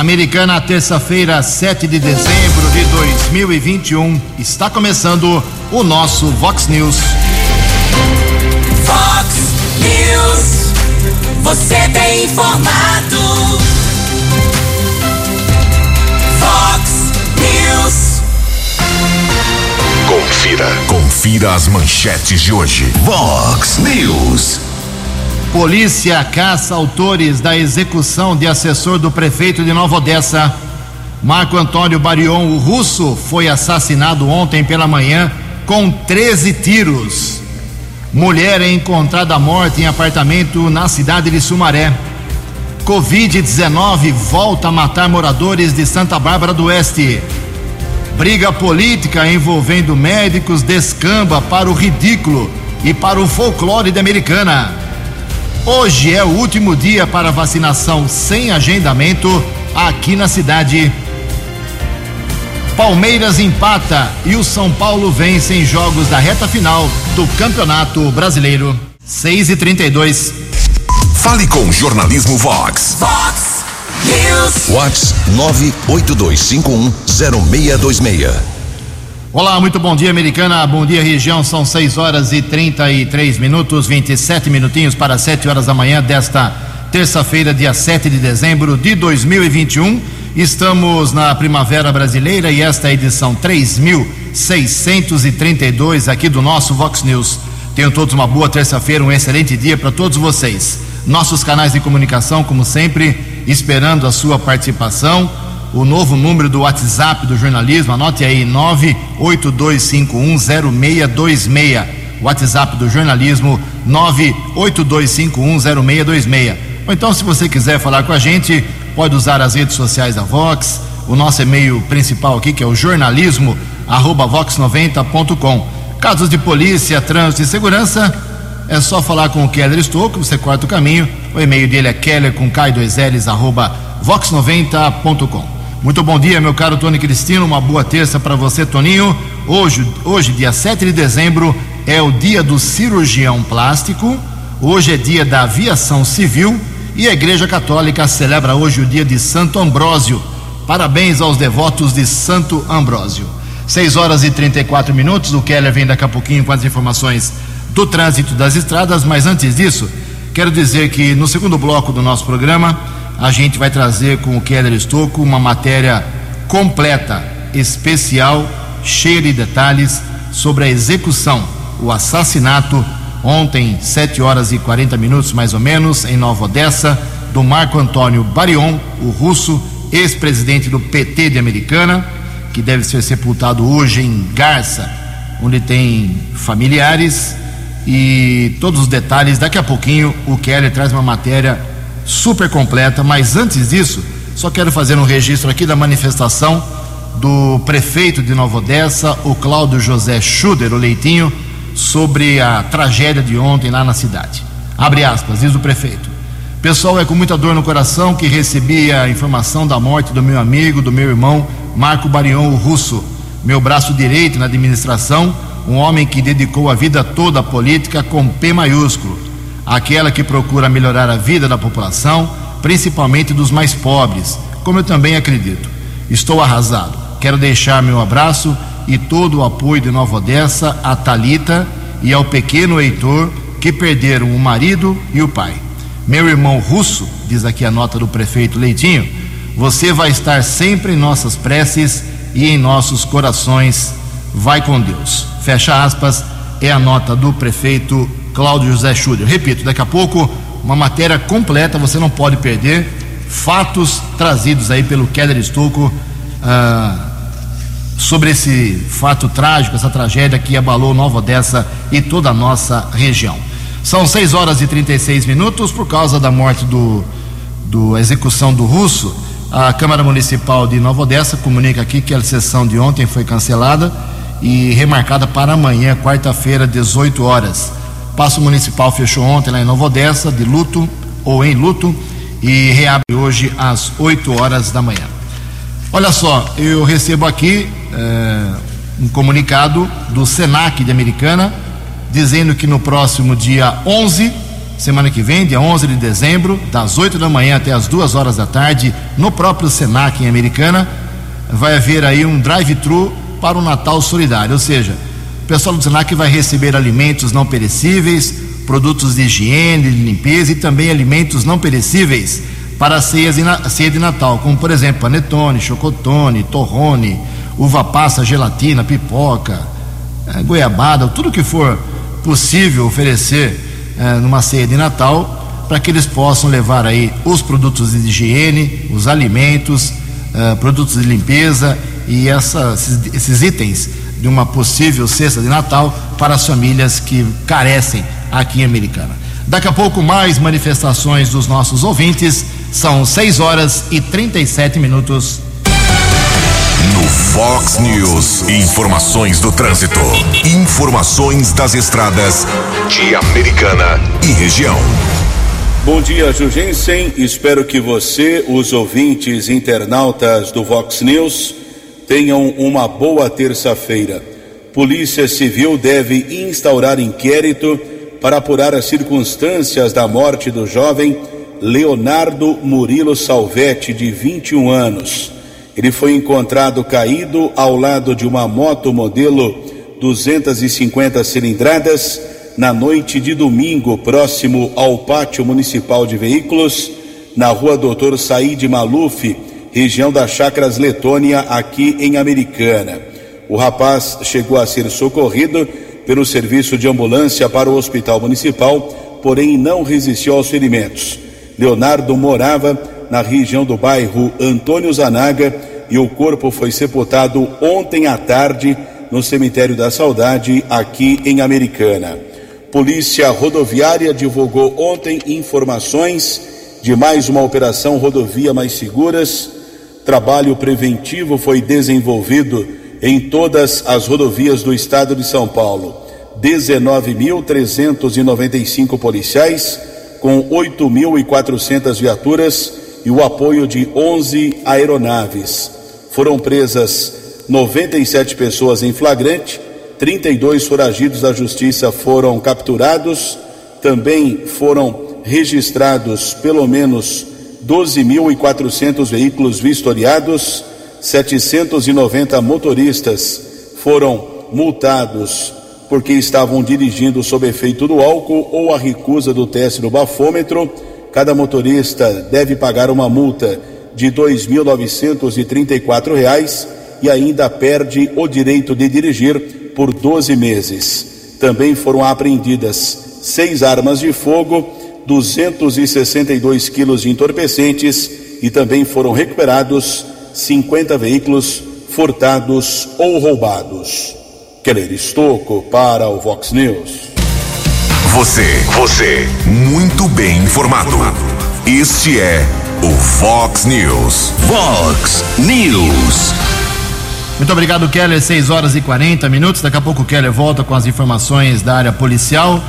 Americana, terça-feira, 7 de dezembro de 2021. Está começando o nosso Vox News. Vox News. Você tem informado. Vox News. Confira. Confira as manchetes de hoje. Vox News. Polícia caça autores da execução de assessor do prefeito de Nova Odessa. Marco Antônio Barion, o russo, foi assassinado ontem pela manhã com 13 tiros. Mulher é encontrada morta em apartamento na cidade de Sumaré. Covid-19 volta a matar moradores de Santa Bárbara do Oeste. Briga política envolvendo médicos descamba para o ridículo e para o folclore da Americana. Hoje é o último dia para vacinação sem agendamento aqui na cidade. Palmeiras empata e o São Paulo vence em jogos da reta final do Campeonato Brasileiro. 6 e 32 Fale com o Jornalismo Vox. Vox News. Vox 982510626. Olá, muito bom dia, Americana. Bom dia, região. São 6 horas e 33 minutos, 27 minutinhos para 7 horas da manhã desta terça-feira, dia 7 de dezembro de 2021. Estamos na Primavera Brasileira e esta é a edição 3632 aqui do nosso Vox News. Tenham todos uma boa terça-feira, um excelente dia para todos vocês. Nossos canais de comunicação, como sempre, esperando a sua participação o novo número do WhatsApp do jornalismo, anote aí, 982510626. WhatsApp do jornalismo, 982510626. Ou então, se você quiser falar com a gente, pode usar as redes sociais da Vox, o nosso e-mail principal aqui, que é o jornalismo, arroba vox90.com. Casos de polícia, trânsito e segurança, é só falar com o Keller Estouco, você corta o caminho. O e-mail dele é keller com k2ls, arroba vox90.com. Muito bom dia, meu caro Tony Cristino. Uma boa terça para você, Toninho. Hoje, hoje, dia 7 de dezembro, é o dia do cirurgião plástico. Hoje é dia da aviação civil e a Igreja Católica celebra hoje o dia de Santo Ambrósio. Parabéns aos devotos de Santo Ambrósio. 6 horas e 34 minutos. O Keller vem daqui a pouquinho com as informações do trânsito das estradas, mas antes disso, quero dizer que no segundo bloco do nosso programa a gente vai trazer com o Keller Estocco uma matéria completa, especial, cheia de detalhes sobre a execução, o assassinato ontem, 7 horas e 40 minutos mais ou menos, em Nova Odessa, do Marco Antônio Barion, o russo, ex-presidente do PT de Americana, que deve ser sepultado hoje em Garça, onde tem familiares e todos os detalhes. Daqui a pouquinho o Keller traz uma matéria super completa, mas antes disso, só quero fazer um registro aqui da manifestação do prefeito de Nova Odessa, o Cláudio José Schuder, o Leitinho, sobre a tragédia de ontem lá na cidade. Abre aspas, diz o prefeito. Pessoal, é com muita dor no coração que recebi a informação da morte do meu amigo, do meu irmão, Marco Barion, russo, meu braço direito na administração, um homem que dedicou a vida toda à política com P maiúsculo aquela que procura melhorar a vida da população, principalmente dos mais pobres, como eu também acredito. Estou arrasado. Quero deixar meu abraço e todo o apoio de Nova Odessa a Talita e ao pequeno Heitor que perderam o marido e o pai. Meu irmão russo, diz aqui a nota do prefeito Leitinho, você vai estar sempre em nossas preces e em nossos corações. Vai com Deus. Fecha aspas, é a nota do prefeito Cláudio José Schuller. Repito, daqui a pouco uma matéria completa, você não pode perder. Fatos trazidos aí pelo Keller Estocco ah, sobre esse fato trágico, essa tragédia que abalou Nova Odessa e toda a nossa região. São 6 horas e 36 minutos por causa da morte do, do execução do russo. A Câmara Municipal de Nova Odessa comunica aqui que a sessão de ontem foi cancelada e remarcada para amanhã, quarta-feira, 18 horas. Passo Municipal fechou ontem lá em Nova Odessa, de luto ou em luto, e reabre hoje às 8 horas da manhã. Olha só, eu recebo aqui é, um comunicado do SENAC de Americana, dizendo que no próximo dia 11 semana que vem, dia 11 de dezembro, das 8 da manhã até as 2 horas da tarde, no próprio Senac em Americana, vai haver aí um drive-thru para o Natal Solidário, ou seja, pessoal do Senac vai receber alimentos não perecíveis, produtos de higiene, de limpeza e também alimentos não perecíveis para a ceia de, Natal, como por exemplo panetone, chocotone, torrone, uva passa, gelatina, pipoca, é, goiabada, tudo que for possível oferecer é, numa ceia de Natal, para que eles possam levar aí os produtos de higiene, os alimentos, é, produtos de limpeza e essa, esses, esses itens de uma possível cesta de Natal para as famílias que carecem aqui em Americana. Daqui a pouco mais manifestações dos nossos ouvintes. São 6 horas e 37 minutos. No Fox News, informações do trânsito. Informações das estradas de Americana e região. Bom dia, Jugensen. Espero que você, os ouvintes internautas do Vox News, tenham uma boa terça-feira. Polícia Civil deve instaurar inquérito para apurar as circunstâncias da morte do jovem Leonardo Murilo Salvetti, de 21 anos. Ele foi encontrado caído ao lado de uma moto modelo 250 cilindradas na noite de domingo, próximo ao pátio municipal de veículos, na rua Doutor Said Maluf, região das Chacras Letônia, aqui em Americana. O rapaz chegou a ser socorrido pelo serviço de ambulância para o hospital municipal, porém não resistiu aos ferimentos. Leonardo morava na região do bairro Antônio Zanaga e o corpo foi sepultado ontem à tarde no cemitério da Saudade, aqui em Americana. Polícia Rodoviária divulgou ontem informações de mais uma operação Rodovia Mais Seguras. Trabalho preventivo foi desenvolvido em todas as rodovias do estado de São Paulo. 19.395 policiais com 8.400 viaturas e o apoio de 11 aeronaves. Foram presas 97 pessoas em flagrante, 32 foragidos da justiça foram capturados, também foram registrados pelo menos 12.400 veículos vistoriados, 790 motoristas foram multados porque estavam dirigindo sob efeito do álcool ou a recusa do teste do bafômetro. Cada motorista deve pagar uma multa de R$ 2.934 e ainda perde o direito de dirigir por 12 meses. Também foram apreendidas seis armas de fogo, 262 quilos de entorpecentes e também foram recuperados 50 veículos furtados ou roubados. Keller Estocco para o Vox News. Você, você, muito bem informado. Este é o Vox News. Vox News. Muito obrigado, Keller. 6 horas e 40 minutos. Daqui a pouco o Keller volta com as informações da área policial.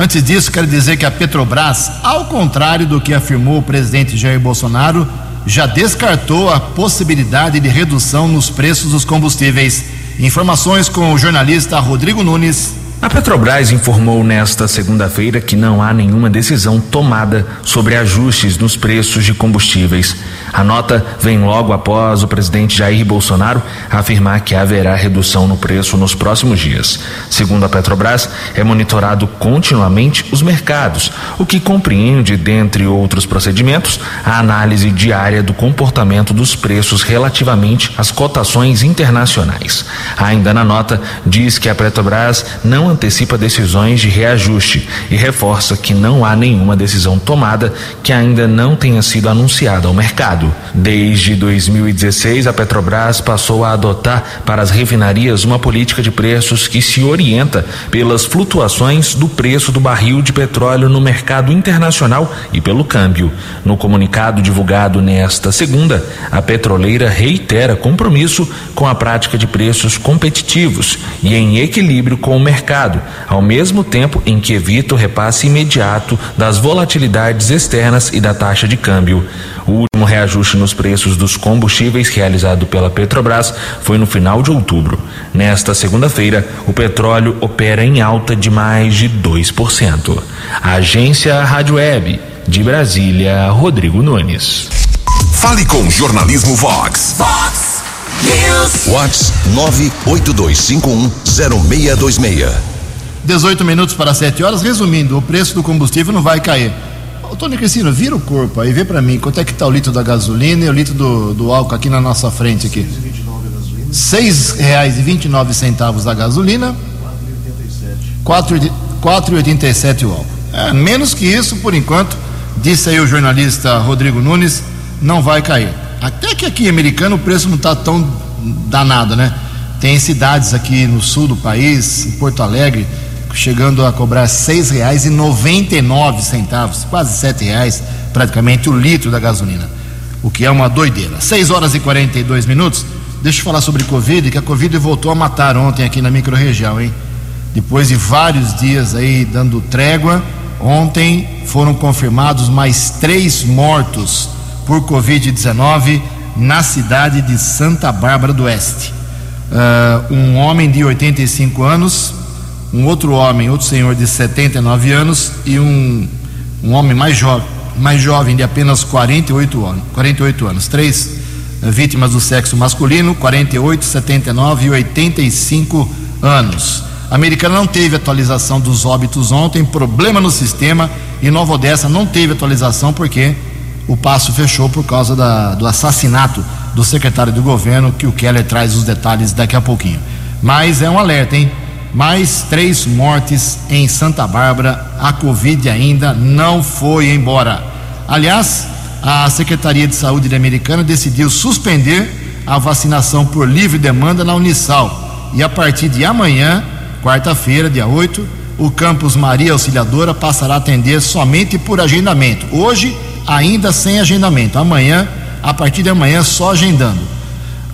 Antes disso, quero dizer que a Petrobras, ao contrário do que afirmou o presidente Jair Bolsonaro, já descartou a possibilidade de redução nos preços dos combustíveis. Informações com o jornalista Rodrigo Nunes. A Petrobras informou nesta segunda-feira que não há nenhuma decisão tomada sobre ajustes nos preços de combustíveis. A nota vem logo após o presidente Jair Bolsonaro afirmar que haverá redução no preço nos próximos dias. Segundo a Petrobras, é monitorado continuamente os mercados, o que compreende, dentre outros procedimentos, a análise diária do comportamento dos preços relativamente às cotações internacionais. Ainda na nota, diz que a Petrobras não antecipa decisões de reajuste e reforça que não há nenhuma decisão tomada que ainda não tenha sido anunciada ao mercado. Desde 2016, a Petrobras passou a adotar para as refinarias uma política de preços que se orienta pelas flutuações do preço do barril de petróleo no mercado internacional e pelo câmbio. No comunicado divulgado nesta segunda, a petroleira reitera compromisso com a prática de preços competitivos e em equilíbrio com o mercado mercado, ao mesmo tempo em que evita o repasse imediato das volatilidades externas e da taxa de câmbio. O último reajuste nos preços dos combustíveis realizado pela Petrobras foi no final de outubro. Nesta segunda-feira, o petróleo opera em alta de mais de 2%. A agência Rádio Web de Brasília, Rodrigo Nunes. Fale com o Jornalismo Vox. Vox Vox 982510626. 18 minutos para 7 horas. Resumindo, o preço do combustível não vai cair. Ô, Tony Cristina, vira o corpo aí, vê para mim quanto é que tá o litro da gasolina e o litro do, do álcool aqui na nossa frente aqui. R$ 6,29 a gasolina. R$ 4,87 o álcool. É, menos que isso, por enquanto, disse aí o jornalista Rodrigo Nunes, não vai cair. Até que aqui Americano o preço não está tão danado, né? Tem cidades aqui no sul do país, em Porto Alegre, chegando a cobrar R$ 6,99, quase R$ reais praticamente o litro da gasolina, o que é uma doideira. 6 horas e 42 minutos. Deixa eu falar sobre Covid, que a Covid voltou a matar ontem aqui na microrregião, hein? Depois de vários dias aí dando trégua, ontem foram confirmados mais três mortos por Covid-19 na cidade de Santa Bárbara do Oeste. Uh, um homem de 85 anos, um outro homem, outro senhor de 79 anos e um, um homem mais jovem, mais jovem de apenas 48 anos. 48 anos. Três uh, vítimas do sexo masculino, 48, 79 e 85 anos. A americana não teve atualização dos óbitos ontem, problema no sistema, e Nova Odessa não teve atualização porque o passo fechou por causa da, do assassinato do secretário do governo, que o Keller traz os detalhes daqui a pouquinho. Mas é um alerta, hein? Mais três mortes em Santa Bárbara, a Covid ainda não foi embora. Aliás, a Secretaria de Saúde Americana decidiu suspender a vacinação por livre demanda na Unisal. E a partir de amanhã, quarta-feira, dia 8, o campus Maria Auxiliadora passará a atender somente por agendamento. Hoje, ainda sem agendamento. Amanhã, a partir de amanhã, só agendando.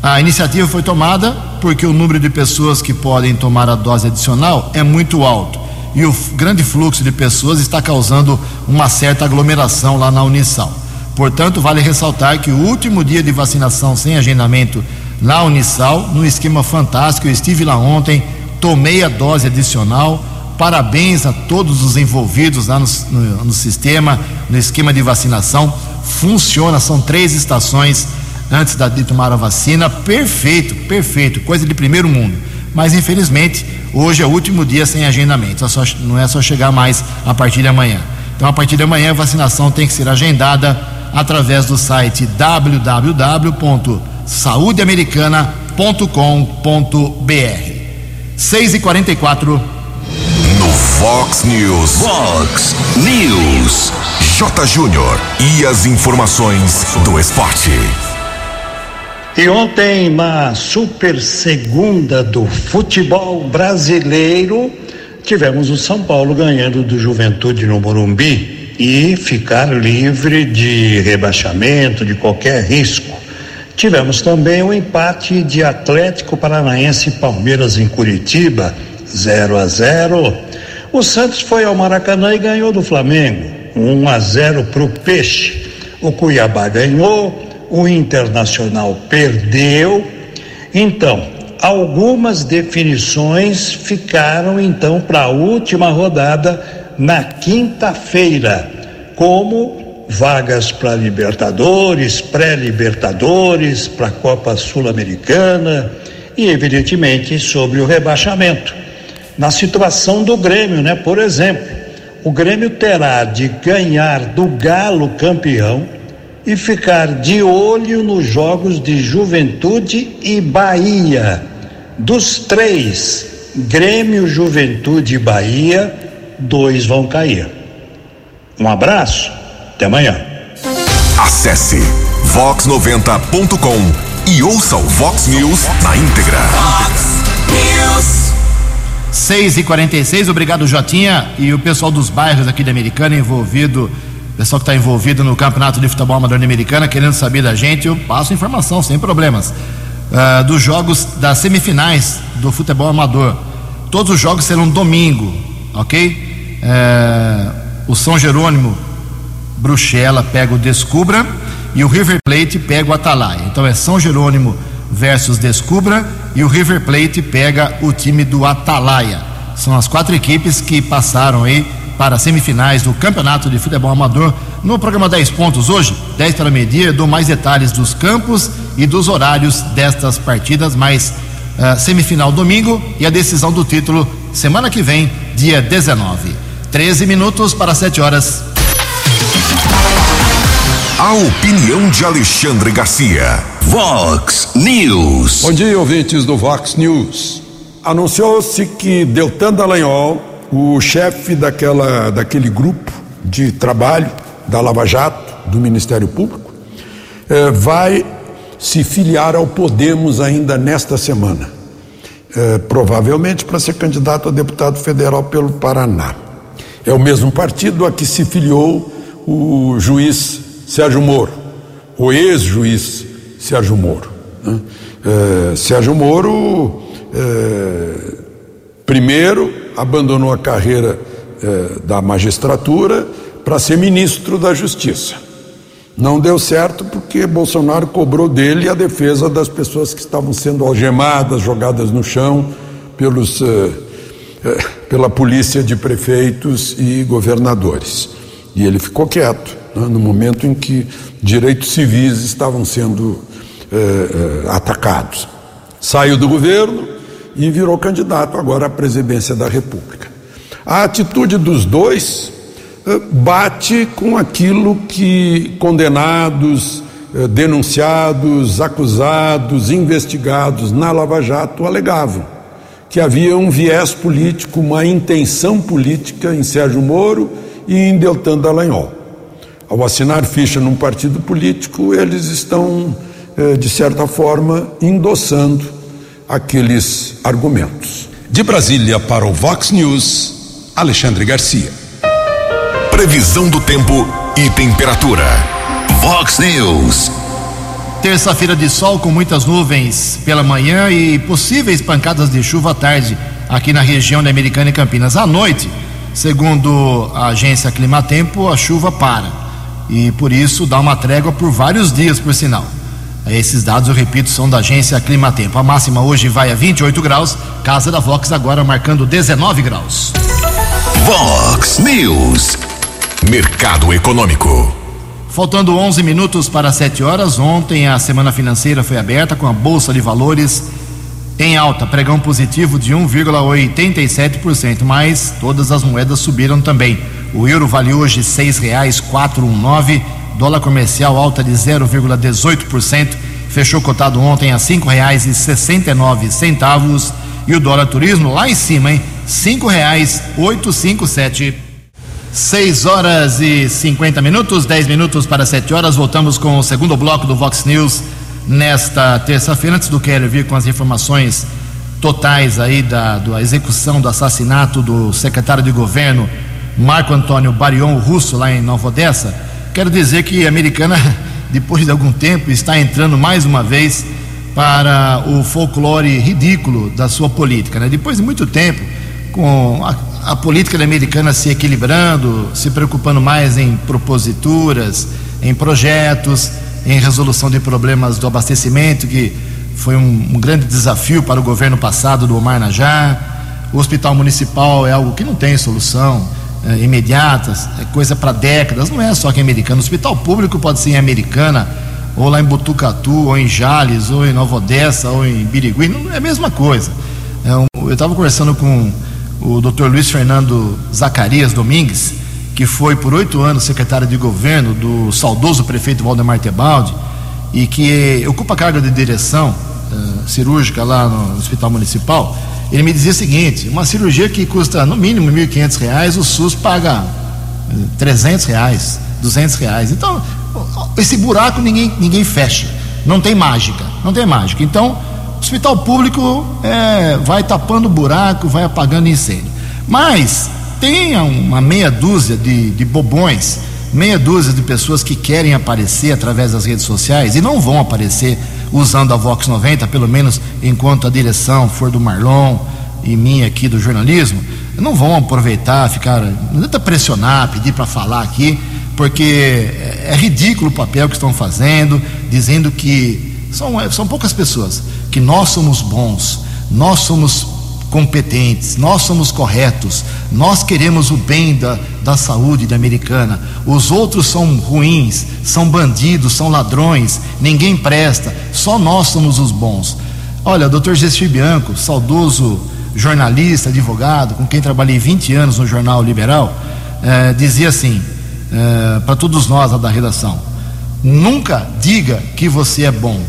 A iniciativa foi tomada porque o número de pessoas que podem tomar a dose adicional é muito alto. E o grande fluxo de pessoas está causando uma certa aglomeração lá na Unisal. Portanto, vale ressaltar que o último dia de vacinação sem agendamento na Unisal, no esquema fantástico, eu estive lá ontem, tomei a dose adicional. Parabéns a todos os envolvidos lá no, no, no sistema, no esquema de vacinação. Funciona, são três estações antes de tomar a vacina. Perfeito, perfeito, coisa de primeiro mundo. Mas infelizmente, hoje é o último dia sem agendamento. É não é só chegar mais a partir de amanhã. Então, a partir de amanhã, a vacinação tem que ser agendada através do site www.saudeamericana.com.br. 6 e 44 No Fox News. Fox News. J. Júnior. E as informações do esporte. E ontem, na super segunda do futebol brasileiro, tivemos o São Paulo ganhando do Juventude no Morumbi e ficar livre de rebaixamento, de qualquer risco. Tivemos também o empate de Atlético Paranaense e Palmeiras em Curitiba, 0 a 0. O Santos foi ao Maracanã e ganhou do Flamengo, 1 a 0 para o Peixe. O Cuiabá ganhou, o Internacional perdeu. Então, algumas definições ficaram então para a última rodada na quinta-feira, como vagas para Libertadores, pré-Libertadores, para a Copa Sul-Americana e, evidentemente, sobre o rebaixamento. Na situação do Grêmio, né? Por exemplo, o Grêmio terá de ganhar do Galo campeão e ficar de olho nos jogos de Juventude e Bahia. Dos três, Grêmio, Juventude e Bahia, dois vão cair. Um abraço, até amanhã. Acesse vox90.com e ouça o Vox News na íntegra. Fox News. 6 e 46 obrigado Jotinha e o pessoal dos bairros aqui da Americana envolvido, pessoal que está envolvido no campeonato de futebol amador da Americana, querendo saber da gente, eu passo informação sem problemas. Ah, dos jogos das semifinais do futebol amador. todos os jogos serão domingo, ok? É, o São Jerônimo Bruxela pega o Descubra e o River Plate pega o Atalaia. Então é São Jerônimo versus Descubra e o River Plate pega o time do Atalaia. São as quatro equipes que passaram aí para semifinais do Campeonato de Futebol Amador. No programa 10 pontos hoje, 10 para medir, dou mais detalhes dos campos e dos horários destas partidas, mas uh, semifinal domingo e a decisão do título semana que vem, dia 19. 13 minutos para 7 horas. A opinião de Alexandre Garcia. Vox News. Bom dia, ouvintes do Vox News. Anunciou-se que Deltan Dallagnol, o chefe daquela, daquele grupo de trabalho da Lava Jato, do Ministério Público, eh, vai se filiar ao Podemos ainda nesta semana. Eh, provavelmente para ser candidato a deputado federal pelo Paraná. É o mesmo partido a que se filiou o juiz Sérgio Moro, o ex-juiz Sérgio Moro. Né? É, Sérgio Moro, é, primeiro, abandonou a carreira é, da magistratura para ser ministro da Justiça. Não deu certo porque Bolsonaro cobrou dele a defesa das pessoas que estavam sendo algemadas, jogadas no chão pelos, pela polícia de prefeitos e governadores. E ele ficou quieto né, no momento em que direitos civis estavam sendo eh, eh, atacados. Saiu do governo e virou candidato agora à presidência da República. A atitude dos dois eh, bate com aquilo que condenados, denunciados, acusados, investigados na Lava Jato alegavam que havia um viés político, uma intenção política em Sérgio Moro e em Deltan Dallagnol. Ao assinar ficha num partido político, eles estão, de certa forma, endossando aqueles argumentos. De Brasília para o Vox News, Alexandre Garcia. Previsão do tempo e temperatura. Vox News. Terça-feira de sol com muitas nuvens pela manhã e possíveis pancadas de chuva à tarde aqui na região da Americana e Campinas. À noite, segundo a agência Climatempo, a chuva para e por isso dá uma trégua por vários dias, por sinal. Esses dados, eu repito, são da agência Climatempo. A máxima hoje vai a 28 graus, Casa da Vox agora marcando 19 graus. Vox News. Mercado Econômico. Faltando 11 minutos para 7 horas, ontem a semana financeira foi aberta com a Bolsa de Valores em alta, pregão positivo de 1,87%, mas todas as moedas subiram também. O euro vale hoje um nove, dólar comercial alta de 0,18%, fechou cotado ontem a cinco reais e o dólar turismo lá em cima, hein? Cinco sete. Seis horas e cinquenta minutos, dez minutos para sete horas. Voltamos com o segundo bloco do Vox News nesta terça-feira. Antes do Keller vir com as informações totais aí da, da execução do assassinato do secretário de governo Marco Antônio Barion Russo, lá em Nova Odessa, quero dizer que a americana, depois de algum tempo, está entrando mais uma vez para o folclore ridículo da sua política. Né? Depois de muito tempo, com a, a política americana se equilibrando, se preocupando mais em proposituras, em projetos, em resolução de problemas do abastecimento, que foi um, um grande desafio para o governo passado do Omar Najar. O hospital municipal é algo que não tem solução é, imediatas, é coisa para décadas, não é só que é americano. O hospital público pode ser em Americana, ou lá em Botucatu, ou em Jales, ou em Nova Odessa, ou em Birigui, não é a mesma coisa. É um, eu estava conversando com o Dr. Luiz Fernando Zacarias Domingues, que foi por oito anos secretário de governo do saudoso prefeito Valdemar Tebaldi, e que ocupa a carga de direção uh, cirúrgica lá no Hospital Municipal ele me dizia o seguinte: uma cirurgia que custa no mínimo R$ 1.500, o SUS paga 300 reais, 200 reais. Então, esse buraco ninguém, ninguém fecha. Não tem mágica, não tem mágica. Então, o hospital público é, vai tapando o buraco, vai apagando incêndio. Mas tem uma meia dúzia de, de bobões, meia dúzia de pessoas que querem aparecer através das redes sociais e não vão aparecer usando a Vox 90, pelo menos enquanto a direção for do Marlon, e minha aqui do jornalismo, não vão aproveitar, ficar. Não tenta pressionar, pedir para falar aqui, porque é, é ridículo o papel que estão fazendo, dizendo que são, é, são poucas pessoas, que nós somos bons, nós somos competentes, nós somos corretos, nós queremos o bem da, da saúde da americana, os outros são ruins, são bandidos, são ladrões, ninguém presta, só nós somos os bons. Olha, doutor Gessi Bianco, saudoso jornalista, advogado, com quem trabalhei 20 anos no Jornal Liberal, eh, dizia assim, eh, para todos nós lá da redação: nunca diga que você é bom,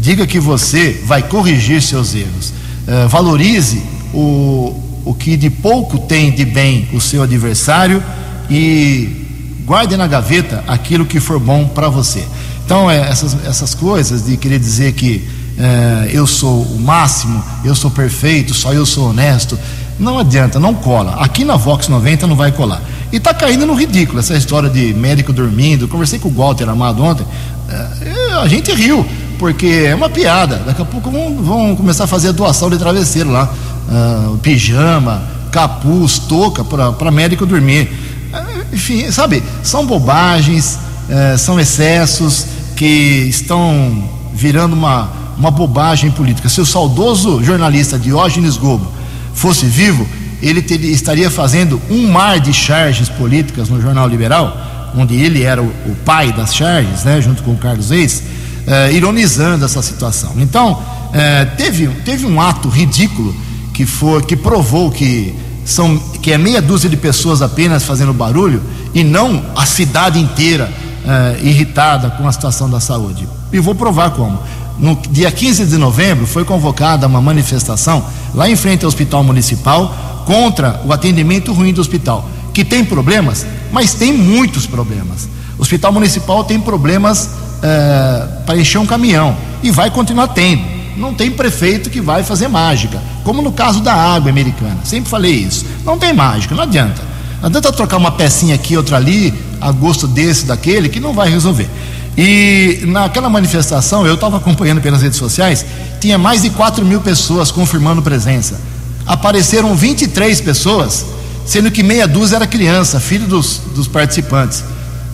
diga que você vai corrigir seus erros. Eh, valorize o, o que de pouco tem de bem o seu adversário e guarde na gaveta aquilo que for bom para você. Então, é, essas, essas coisas de querer dizer que é, eu sou o máximo, eu sou perfeito, só eu sou honesto, não adianta, não cola. Aqui na Vox 90 não vai colar. E está caindo no ridículo essa história de médico dormindo. Conversei com o Walter Amado ontem, é, a gente riu, porque é uma piada. Daqui a pouco vão, vão começar a fazer a doação de travesseiro lá uh, pijama, capuz, touca para médico dormir. Uh, enfim, sabe, são bobagens, uh, são excessos que estão virando uma, uma bobagem política. Se o saudoso jornalista Diógenes Gobo fosse vivo, ele teria, estaria fazendo um mar de charges políticas no Jornal Liberal, onde ele era o, o pai das charges, né, junto com o Carlos Reis, uh, ironizando essa situação. Então, uh, teve, teve um ato ridículo que foi que provou que são que é meia dúzia de pessoas apenas fazendo barulho e não a cidade inteira uh, irritada com a situação da saúde. E vou provar como. No dia 15 de novembro foi convocada uma manifestação lá em frente ao Hospital Municipal contra o atendimento ruim do hospital, que tem problemas, mas tem muitos problemas. O Hospital Municipal tem problemas uh, para encher um caminhão e vai continuar tendo não tem prefeito que vai fazer mágica, como no caso da água americana. Sempre falei isso. Não tem mágica, não adianta. Não adianta trocar uma pecinha aqui, outra ali, a gosto desse, daquele, que não vai resolver. E naquela manifestação, eu estava acompanhando pelas redes sociais, tinha mais de 4 mil pessoas confirmando presença. Apareceram 23 pessoas, sendo que meia dúzia era criança, filho dos, dos participantes.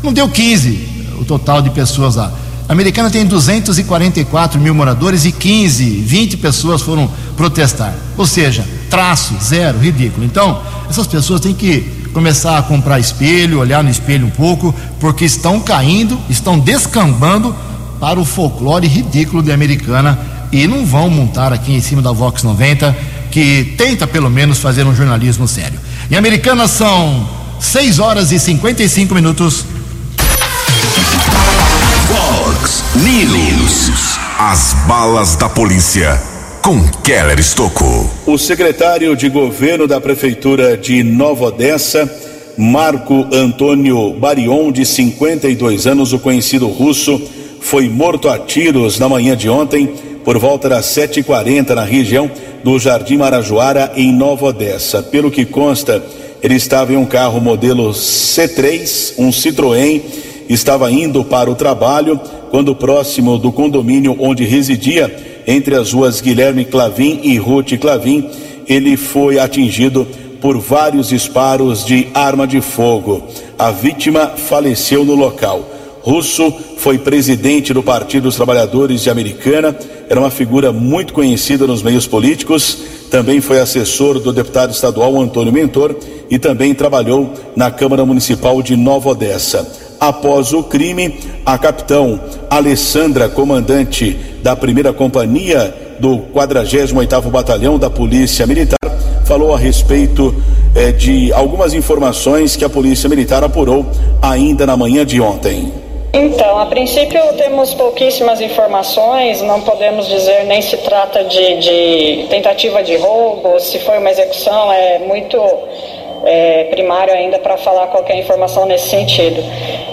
Não deu 15 o total de pessoas lá. A americana tem 244 mil moradores e 15, 20 pessoas foram protestar. Ou seja, traço, zero, ridículo. Então, essas pessoas têm que começar a comprar espelho, olhar no espelho um pouco, porque estão caindo, estão descambando para o folclore ridículo de americana e não vão montar aqui em cima da Vox 90, que tenta pelo menos fazer um jornalismo sério. Em americana são 6 horas e 55 minutos. Fox News. As balas da polícia com Keller Estocou. O secretário de governo da prefeitura de Nova Odessa, Marco Antônio Barion, de 52 anos, o conhecido russo, foi morto a tiros na manhã de ontem, por volta das 7h40, na região do Jardim Marajoara, em Nova Odessa. Pelo que consta, ele estava em um carro modelo C3, um Citroën estava indo para o trabalho quando próximo do condomínio onde residia, entre as ruas Guilherme Clavim e Ruth Clavim, ele foi atingido por vários disparos de arma de fogo. A vítima faleceu no local. Russo foi presidente do Partido dos Trabalhadores de Americana, era uma figura muito conhecida nos meios políticos, também foi assessor do deputado estadual Antônio Mentor e também trabalhou na Câmara Municipal de Nova Odessa. Após o crime, a capitão Alessandra, comandante da primeira companhia do 48º Batalhão da Polícia Militar, falou a respeito eh, de algumas informações que a Polícia Militar apurou ainda na manhã de ontem. Então, a princípio temos pouquíssimas informações, não podemos dizer nem se trata de, de tentativa de roubo, se foi uma execução, é muito é, primário ainda para falar qualquer informação nesse sentido.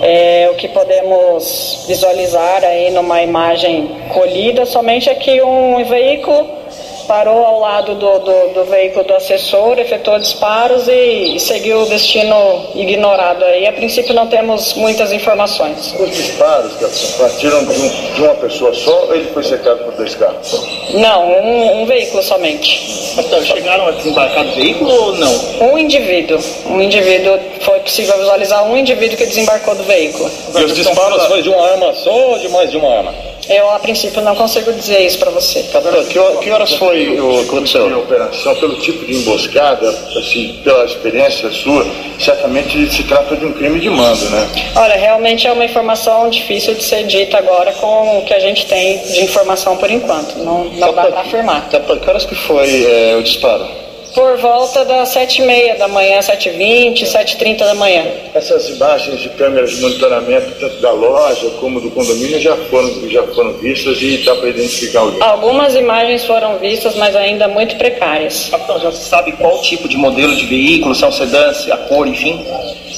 É, o que podemos visualizar aí numa imagem colhida somente é que um veículo parou ao lado do, do, do, veículo do assessor, efetuou disparos e, e, seguiu o destino ignorado aí. A princípio não temos muitas informações. Os disparos que partiram de, um, de, uma pessoa só ou ele foi cercado por dois carros? Não, um, um veículo somente. Pastor, chegaram a desembarcar do veículo ou não? Um indivíduo. Um indivíduo, foi possível visualizar um indivíduo que desembarcou do veículo. E os disparos foi de uma arma só ou de mais de uma arma? Eu, a princípio, não consigo dizer isso para você. Pastor, que, que horas foi o que aconteceu? A operação, pelo tipo de emboscada, assim, pela experiência sua, certamente se trata de um crime de mando, né? Olha, realmente é uma informação difícil de ser dita agora com o que a gente tem de informação por enquanto. Não, não dá para afirmar. Tá, que horas que foi é, o disparo? Por volta das 7h30 da manhã, 7h20, 7h30 da manhã. Essas imagens de câmeras de monitoramento, tanto da loja como do condomínio, já foram, já foram vistas e dá para identificar alguém? Algumas imagens foram vistas, mas ainda muito precárias. Então, já se sabe qual tipo de modelo de veículo, se é um sedã, a cor, enfim?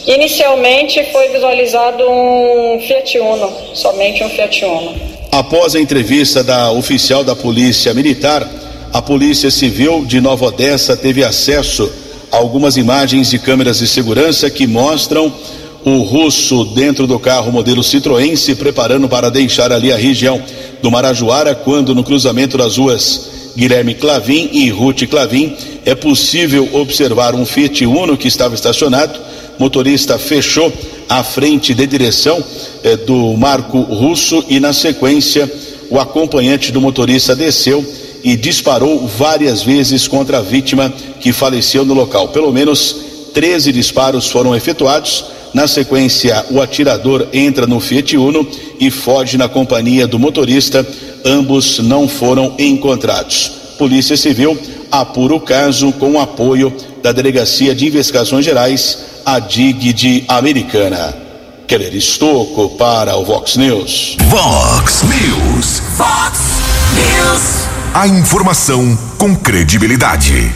Inicialmente foi visualizado um Fiat Uno, somente um Fiat Uno. Após a entrevista da oficial da Polícia Militar, a Polícia Civil de Nova Odessa teve acesso a algumas imagens de câmeras de segurança que mostram o russo dentro do carro modelo Citroën se preparando para deixar ali a região do Marajoara, quando no cruzamento das ruas Guilherme Clavin e Ruth Clavin é possível observar um Fiat Uno que estava estacionado. Motorista fechou a frente de direção eh, do Marco Russo e na sequência o acompanhante do motorista desceu e disparou várias vezes contra a vítima que faleceu no local. Pelo menos 13 disparos foram efetuados. Na sequência, o atirador entra no Fiat Uno e foge na companhia do motorista. Ambos não foram encontrados. Polícia Civil apura o caso com o apoio da Delegacia de Investigações Gerais, a DIG de Americana. Keller Estocco para o Vox News. Vox News. Vox News. A informação com credibilidade.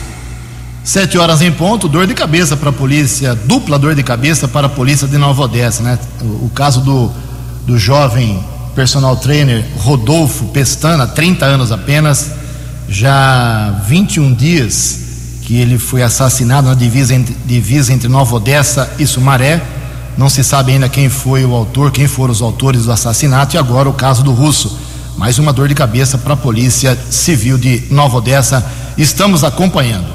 Sete horas em ponto, dor de cabeça para a polícia, dupla dor de cabeça para a polícia de Nova Odessa, né? O, o caso do, do jovem personal trainer Rodolfo Pestana, 30 anos apenas, já 21 dias que ele foi assassinado na divisa entre, divisa entre Nova Odessa e Sumaré. Não se sabe ainda quem foi o autor, quem foram os autores do assassinato, e agora o caso do russo. Mais uma dor de cabeça para a Polícia Civil de Nova Odessa. Estamos acompanhando.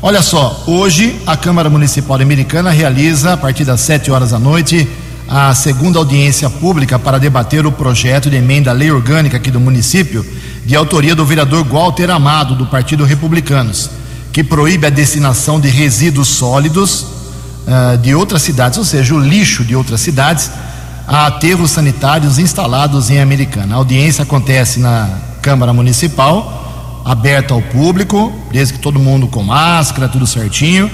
Olha só, hoje a Câmara Municipal Americana realiza, a partir das 7 horas da noite, a segunda audiência pública para debater o projeto de emenda à lei orgânica aqui do município, de autoria do vereador Walter Amado, do Partido Republicanos, que proíbe a destinação de resíduos sólidos uh, de outras cidades, ou seja, o lixo de outras cidades, a aterros sanitários instalados em Americana. A audiência acontece na Câmara Municipal, aberta ao público, desde que todo mundo com máscara, tudo certinho.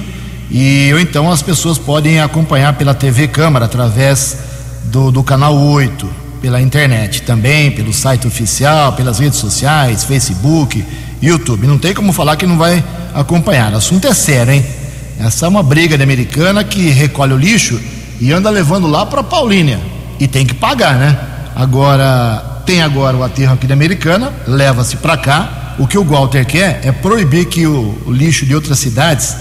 E ou então as pessoas podem acompanhar pela TV Câmara através do, do canal 8, pela internet também, pelo site oficial, pelas redes sociais, Facebook, YouTube. Não tem como falar que não vai acompanhar. O assunto é sério, hein? Essa é uma briga de americana que recolhe o lixo e anda levando lá para Paulínia e tem que pagar, né? Agora, tem agora o aterro aqui da Americana, leva-se para cá. O que o Walter quer é proibir que o, o lixo de outras cidades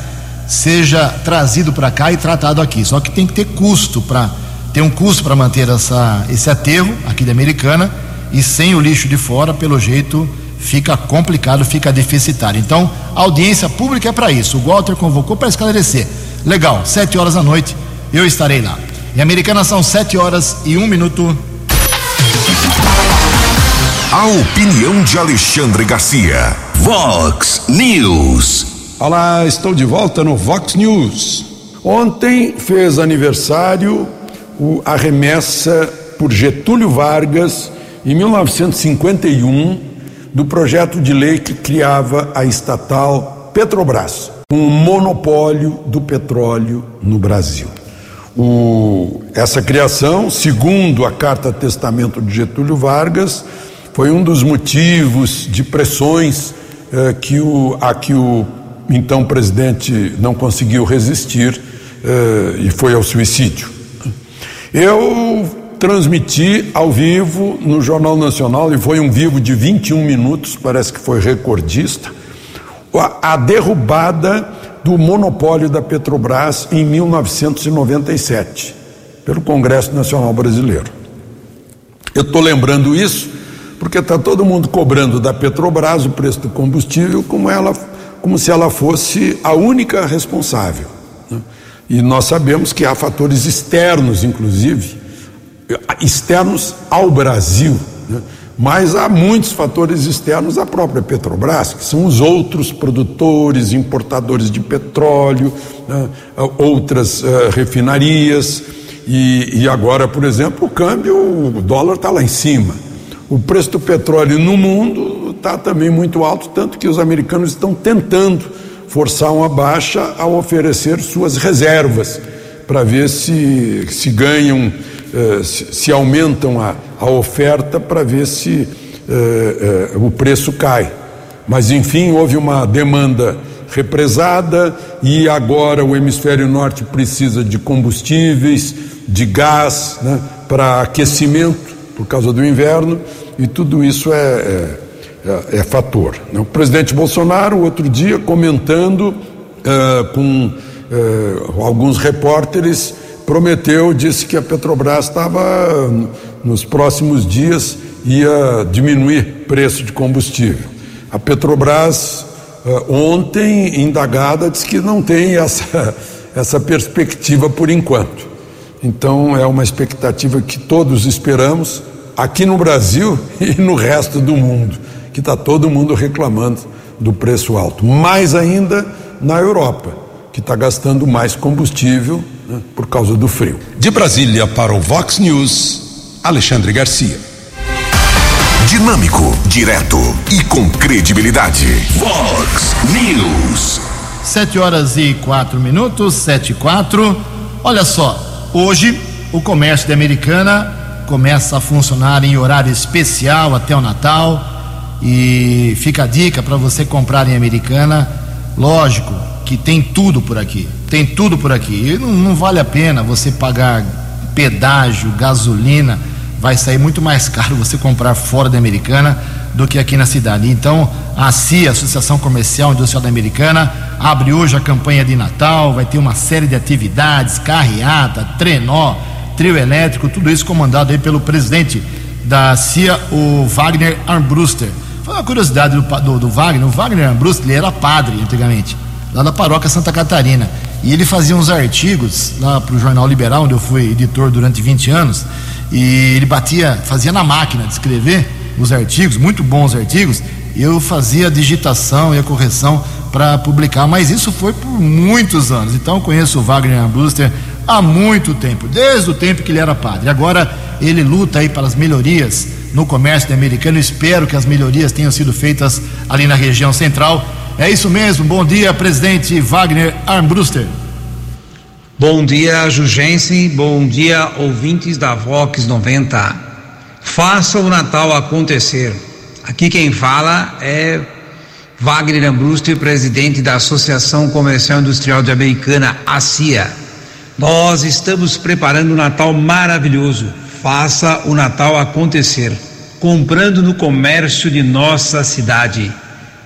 seja trazido para cá e tratado aqui. Só que tem que ter custo para ter um custo para manter essa, esse aterro aqui da Americana e sem o lixo de fora, pelo jeito, fica complicado, fica deficitário. Então, a audiência pública é para isso. O Walter convocou para esclarecer. Legal, sete horas da noite, eu estarei lá. Em Americana são 7 horas e um minuto. A opinião de Alexandre Garcia. Vox News. Olá, estou de volta no Vox News. Ontem fez aniversário o, a remessa por Getúlio Vargas, em 1951, do projeto de lei que criava a estatal Petrobras, um monopólio do petróleo no Brasil. O, essa criação, segundo a Carta Testamento de Getúlio Vargas, foi um dos motivos de pressões eh, que o, a que o então presidente não conseguiu resistir eh, e foi ao suicídio. Eu transmiti ao vivo no Jornal Nacional, e foi um vivo de 21 minutos, parece que foi recordista, a, a derrubada do monopólio da Petrobras em 1997, pelo Congresso Nacional Brasileiro. Eu estou lembrando isso porque está todo mundo cobrando da Petrobras o preço do combustível como ela como se ela fosse a única responsável. Né? E nós sabemos que há fatores externos, inclusive, externos ao Brasil, né? Mas há muitos fatores externos à própria Petrobras, que são os outros produtores, importadores de petróleo, né? outras uh, refinarias. E, e, agora, por exemplo, o câmbio, o dólar está lá em cima. O preço do petróleo no mundo está também muito alto, tanto que os americanos estão tentando forçar uma baixa ao oferecer suas reservas, para ver se, se ganham, eh, se, se, aumentam a, a oferta, para ver se eh, eh, o preço cai. Mas, enfim, houve uma demanda represada e agora o hemisfério norte precisa de combustíveis, de gás né, para aquecimento por causa do inverno e tudo isso é, é, é, é fator. Né. O presidente Bolsonaro, outro dia, comentando uh, com uh, alguns repórteres, prometeu, disse que a Petrobras estava, nos próximos dias, ia diminuir preço de combustível. A Petrobras, uh, ontem, indagada, disse que não tem essa, essa perspectiva por enquanto. Então é uma expectativa que todos esperamos aqui no Brasil e no resto do mundo, que está todo mundo reclamando do preço alto. Mais ainda na Europa, que está gastando mais combustível né, por causa do frio. De Brasília para o Vox News, Alexandre Garcia. Dinâmico, direto e com credibilidade. Vox News. Sete horas e quatro minutos, sete e quatro. Olha só, Hoje, o comércio de Americana começa a funcionar em horário especial até o Natal. E fica a dica para você comprar em Americana. Lógico que tem tudo por aqui. Tem tudo por aqui. E não, não vale a pena você pagar pedágio, gasolina. Vai sair muito mais caro você comprar fora da Americana do que aqui na cidade. Então, a CIA, Associação Comercial Industrial da Americana, abre hoje a campanha de Natal, vai ter uma série de atividades, carreata, trenó, trio elétrico, tudo isso comandado aí pelo presidente da CIA, o Wagner Armbruster. Foi uma curiosidade do, do, do Wagner, o Wagner Armbruster, ele era padre antigamente, lá da paróquia Santa Catarina. E ele fazia uns artigos lá para o Jornal Liberal, onde eu fui editor durante 20 anos, e ele batia, fazia na máquina de escrever os artigos, muito bons artigos, eu fazia a digitação e a correção para publicar, mas isso foi por muitos anos. Então eu conheço o Wagner Ambruster há muito tempo, desde o tempo que ele era padre. Agora ele luta aí pelas melhorias no comércio americano. Espero que as melhorias tenham sido feitas ali na região central. É isso mesmo. Bom dia, presidente Wagner Armbruster. Bom dia, Jugense. Bom dia, ouvintes da Vox 90. Faça o Natal acontecer. Aqui quem fala é Wagner Ambruster, presidente da Associação Comercial Industrial de Americana, ACIA. Nós estamos preparando um Natal maravilhoso. Faça o Natal acontecer, comprando no comércio de nossa cidade.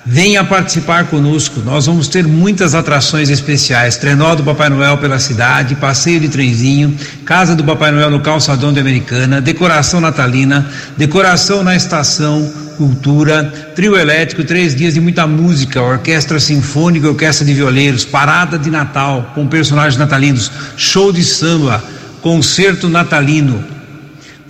Venha participar conosco. Nós vamos ter muitas atrações especiais: trenó do Papai Noel pela cidade, passeio de trenzinho, casa do Papai Noel no calçadão de Americana, decoração natalina, decoração na estação, cultura, trio elétrico, três dias de muita música, orquestra sinfônica, orquestra de violeiros, parada de Natal com personagens natalinos, show de samba, concerto natalino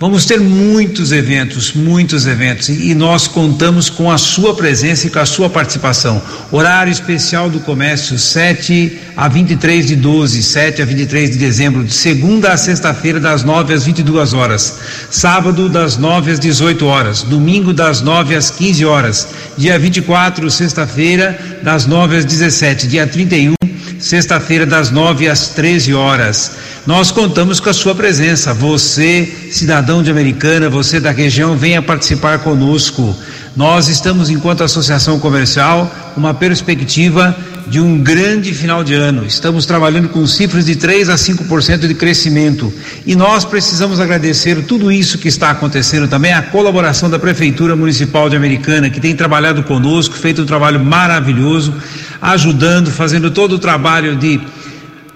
Vamos ter muitos eventos, muitos eventos, e nós contamos com a sua presença e com a sua participação. Horário especial do comércio, 7 a 23 de 12, 7 a 23 de dezembro, de segunda a sexta-feira, das 9 às 22 horas. Sábado, das 9 às 18 horas. Domingo, das 9 às 15 horas. Dia 24, sexta-feira, das 9 às 17. Dia 31, sexta-feira, das 9 às 13 horas. Nós contamos com a sua presença. Você, cidadão de Americana, você da região, venha participar conosco. Nós estamos, enquanto associação comercial, uma perspectiva de um grande final de ano. Estamos trabalhando com cifras de 3 a 5% de crescimento. E nós precisamos agradecer tudo isso que está acontecendo também, a colaboração da Prefeitura Municipal de Americana, que tem trabalhado conosco, feito um trabalho maravilhoso, ajudando, fazendo todo o trabalho de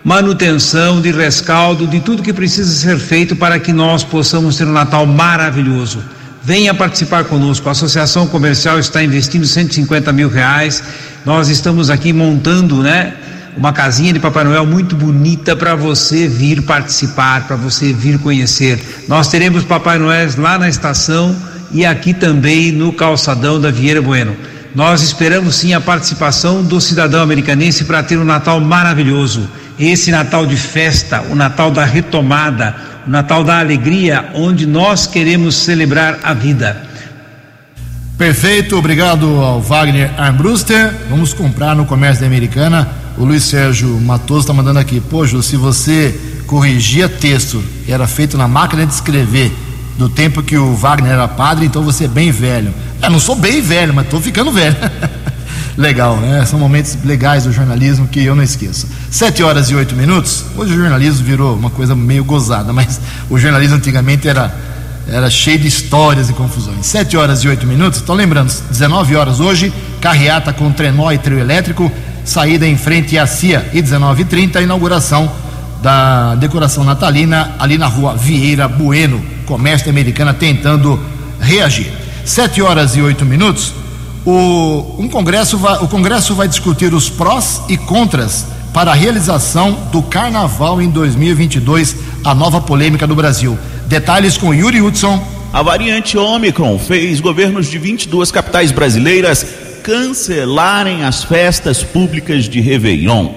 manutenção, de rescaldo, de tudo que precisa ser feito para que nós possamos ter um Natal maravilhoso. Venha participar conosco. A Associação Comercial está investindo 150 mil reais. Nós estamos aqui montando, né? Uma casinha de Papai Noel muito bonita para você vir participar, para você vir conhecer. Nós teremos Papai Noel lá na estação e aqui também no calçadão da Vieira Bueno. Nós esperamos sim a participação do cidadão americanense para ter um Natal maravilhoso. Esse Natal de festa, o Natal da retomada, o Natal da alegria, onde nós queremos celebrar a vida. Perfeito, obrigado ao Wagner Armbruster. Vamos comprar no comércio da Americana. O Luiz Sérgio Matoso está mandando aqui. Poxa, se você corrigia texto, era feito na máquina de escrever do tempo que o Wagner era padre, então você é bem velho. Eu não sou bem velho, mas estou ficando velho. Legal, né? São momentos legais do jornalismo que eu não esqueço. Sete horas e oito minutos. Hoje o jornalismo virou uma coisa meio gozada, mas o jornalismo antigamente era, era cheio de histórias e confusões. Sete horas e oito minutos. Estou lembrando, 19 horas hoje, carreata com trenó e trio elétrico, saída em frente à CIA e 19h30, inauguração da decoração natalina ali na rua Vieira Bueno, comércio americana tentando reagir. Sete horas e oito minutos. O, um congresso vai, o Congresso vai discutir os prós e contras para a realização do Carnaval em 2022, a nova polêmica do Brasil. Detalhes com Yuri Hudson. A variante Omicron fez governos de 22 capitais brasileiras cancelarem as festas públicas de Réveillon.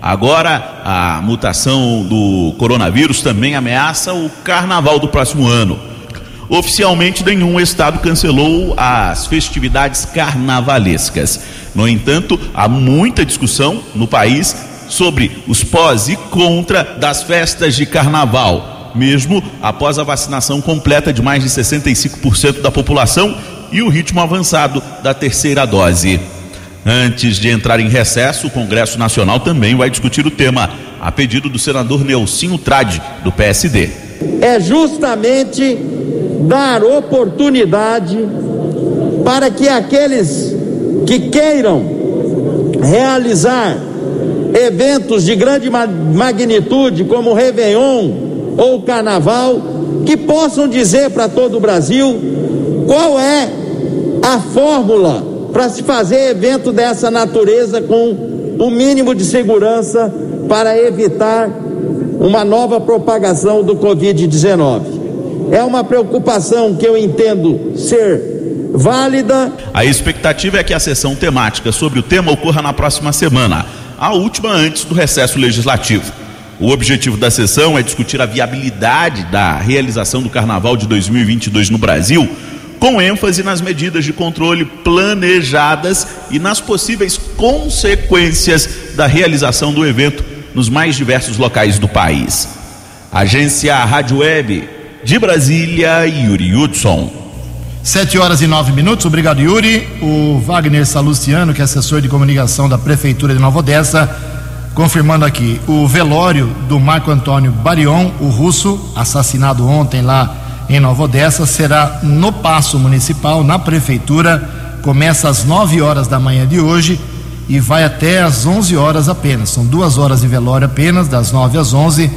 Agora, a mutação do coronavírus também ameaça o carnaval do próximo ano. Oficialmente, nenhum estado cancelou as festividades carnavalescas. No entanto, há muita discussão no país sobre os pós e contra das festas de carnaval, mesmo após a vacinação completa de mais de 65% da população e o ritmo avançado da terceira dose. Antes de entrar em recesso, o Congresso Nacional também vai discutir o tema, a pedido do senador Nelsinho Trade, do PSD. É justamente dar oportunidade para que aqueles que queiram realizar eventos de grande magnitude, como Réveillon ou Carnaval, que possam dizer para todo o Brasil qual é a fórmula para se fazer evento dessa natureza com o mínimo de segurança para evitar uma nova propagação do Covid-19. É uma preocupação que eu entendo ser válida. A expectativa é que a sessão temática sobre o tema ocorra na próxima semana, a última antes do recesso legislativo. O objetivo da sessão é discutir a viabilidade da realização do Carnaval de 2022 no Brasil, com ênfase nas medidas de controle planejadas e nas possíveis consequências da realização do evento nos mais diversos locais do país. Agência Rádio Web de Brasília, Yuri Hudson. Sete horas e nove minutos, obrigado Yuri. O Wagner Salustiano, que é assessor de comunicação da Prefeitura de Nova Odessa, confirmando aqui o velório do Marco Antônio Barion, o russo, assassinado ontem lá em Nova Odessa, será no Paço Municipal, na Prefeitura. Começa às nove horas da manhã de hoje e vai até às onze horas apenas. São duas horas de velório apenas, das nove às onze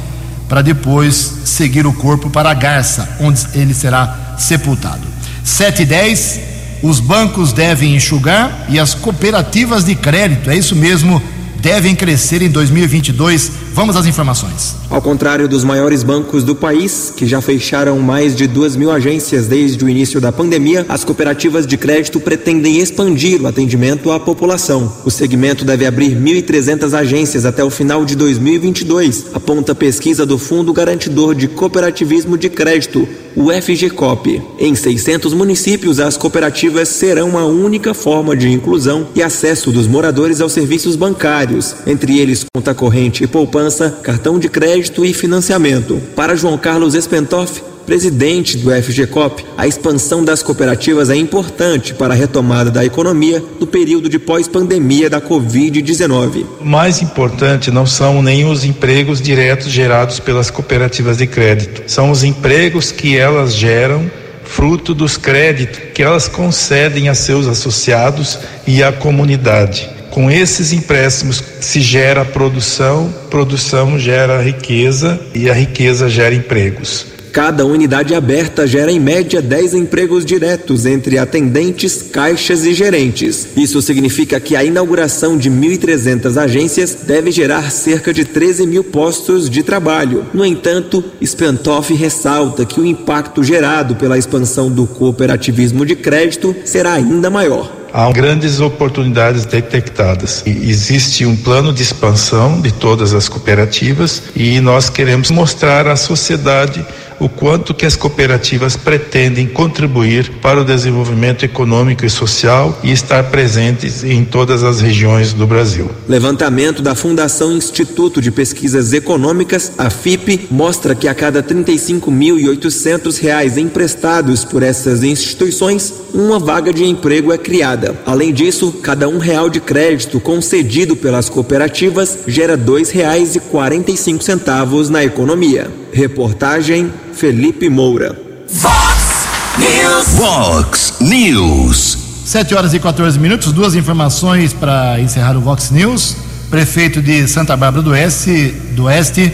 para depois seguir o corpo para a Garça, onde ele será sepultado. 7 e 10, os bancos devem enxugar e as cooperativas de crédito, é isso mesmo, devem crescer em 2022. Vamos às informações. Ao contrário dos maiores bancos do país, que já fecharam mais de duas mil agências desde o início da pandemia, as cooperativas de crédito pretendem expandir o atendimento à população. O segmento deve abrir 1.300 agências até o final de 2022, aponta pesquisa do Fundo Garantidor de Cooperativismo de Crédito, o FGCOP. Em 600 municípios, as cooperativas serão a única forma de inclusão e acesso dos moradores aos serviços bancários, entre eles conta corrente e poupança, cartão de crédito e financiamento. Para João Carlos Espentoff, presidente do FGCOP, a expansão das cooperativas é importante para a retomada da economia no período de pós-pandemia da Covid-19. O mais importante não são nem os empregos diretos gerados pelas cooperativas de crédito, são os empregos que elas geram fruto dos créditos que elas concedem a seus associados e à comunidade. Com esses empréstimos se gera produção, produção gera riqueza e a riqueza gera empregos. Cada unidade aberta gera em média 10 empregos diretos entre atendentes, caixas e gerentes. Isso significa que a inauguração de 1.300 agências deve gerar cerca de 13 mil postos de trabalho. No entanto, Spentoff ressalta que o impacto gerado pela expansão do cooperativismo de crédito será ainda maior há grandes oportunidades detectadas. Existe um plano de expansão de todas as cooperativas e nós queremos mostrar à sociedade o quanto que as cooperativas pretendem contribuir para o desenvolvimento econômico e social e estar presentes em todas as regiões do Brasil. Levantamento da Fundação Instituto de Pesquisas Econômicas, a FIP, mostra que a cada 35.800 reais emprestados por essas instituições, uma vaga de emprego é criada. Além disso, cada um real de crédito concedido pelas cooperativas gera R$ 2,45 na economia. Reportagem Felipe Moura. Vox News. Vox News. 7 horas e 14 minutos, duas informações para encerrar o Vox News. Prefeito de Santa Bárbara do Oeste, do Oeste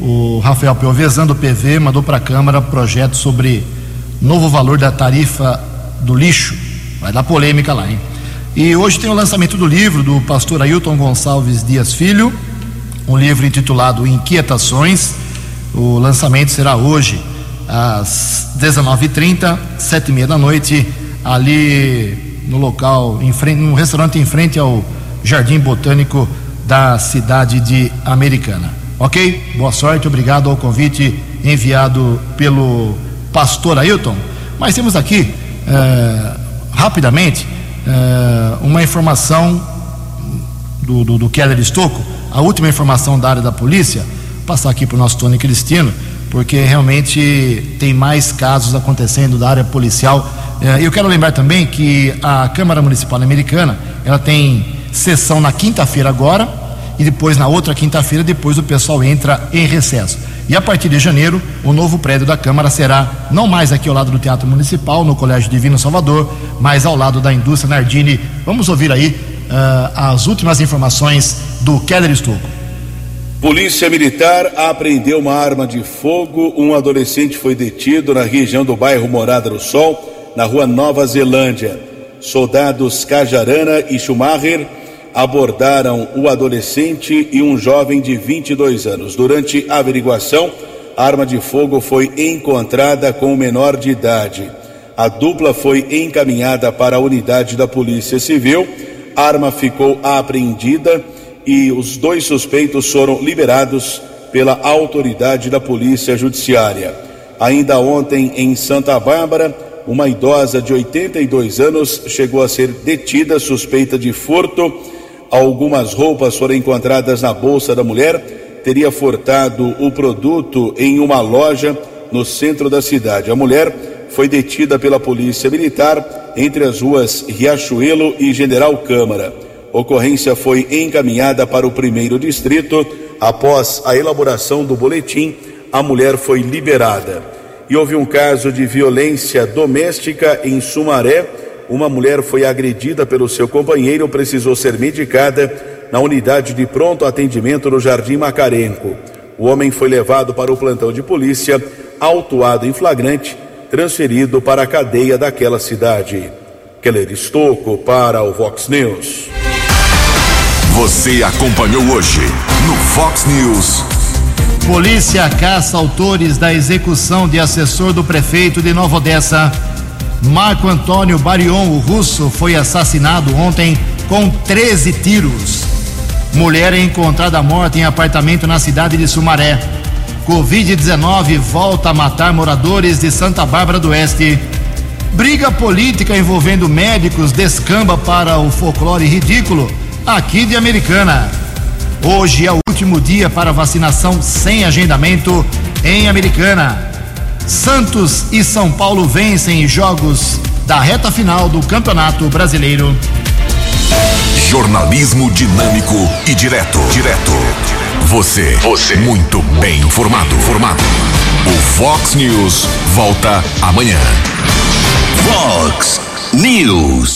o Rafael Piovesan do PV mandou para a Câmara projeto sobre novo valor da tarifa do lixo. Vai dar polêmica lá, hein? E hoje tem o lançamento do livro do pastor Ailton Gonçalves Dias Filho, um livro intitulado Inquietações o lançamento será hoje às 19h30, 7h30 da noite, ali no local, em frente, no restaurante em frente ao Jardim Botânico da cidade de Americana. Ok? Boa sorte, obrigado ao convite enviado pelo pastor Ailton. Mas temos aqui, eh, rapidamente, eh, uma informação do, do, do Keller Estocco, a última informação da área da polícia passar aqui para o nosso Tony Cristino, porque realmente tem mais casos acontecendo da área policial. É, eu quero lembrar também que a Câmara Municipal Americana ela tem sessão na quinta-feira agora e depois na outra quinta-feira depois o pessoal entra em recesso. E a partir de janeiro, o novo prédio da Câmara será não mais aqui ao lado do Teatro Municipal, no Colégio Divino Salvador, mas ao lado da Indústria Nardini. Vamos ouvir aí uh, as últimas informações do Keller Estocco. Polícia Militar apreendeu uma arma de fogo. Um adolescente foi detido na região do bairro Morada do Sol, na rua Nova Zelândia. Soldados Cajarana e Schumacher abordaram o adolescente e um jovem de 22 anos. Durante a averiguação, a arma de fogo foi encontrada com o menor de idade. A dupla foi encaminhada para a unidade da Polícia Civil. A arma ficou apreendida e os dois suspeitos foram liberados pela autoridade da Polícia Judiciária. Ainda ontem, em Santa Bárbara, uma idosa de 82 anos chegou a ser detida suspeita de furto. Algumas roupas foram encontradas na bolsa da mulher. Teria furtado o produto em uma loja no centro da cidade. A mulher foi detida pela Polícia Militar entre as ruas Riachuelo e General Câmara ocorrência foi encaminhada para o primeiro distrito. Após a elaboração do boletim, a mulher foi liberada. E houve um caso de violência doméstica em Sumaré. Uma mulher foi agredida pelo seu companheiro, precisou ser medicada na unidade de pronto atendimento no Jardim Macarenco. O homem foi levado para o plantão de polícia, autuado em flagrante, transferido para a cadeia daquela cidade. Keller Estocco para o Vox News. Você acompanhou hoje no Fox News. Polícia caça autores da execução de assessor do prefeito de Nova Odessa. Marco Antônio Barion, o russo, foi assassinado ontem com 13 tiros. Mulher é encontrada morta em apartamento na cidade de Sumaré. Covid-19 volta a matar moradores de Santa Bárbara do Oeste. Briga política envolvendo médicos descamba para o folclore ridículo aqui de Americana. Hoje é o último dia para vacinação sem agendamento em Americana. Santos e São Paulo vencem jogos da reta final do Campeonato Brasileiro. Jornalismo dinâmico e direto. Direto. Você. Você. Muito bem informado. Formado. O Fox News volta amanhã. Fox News.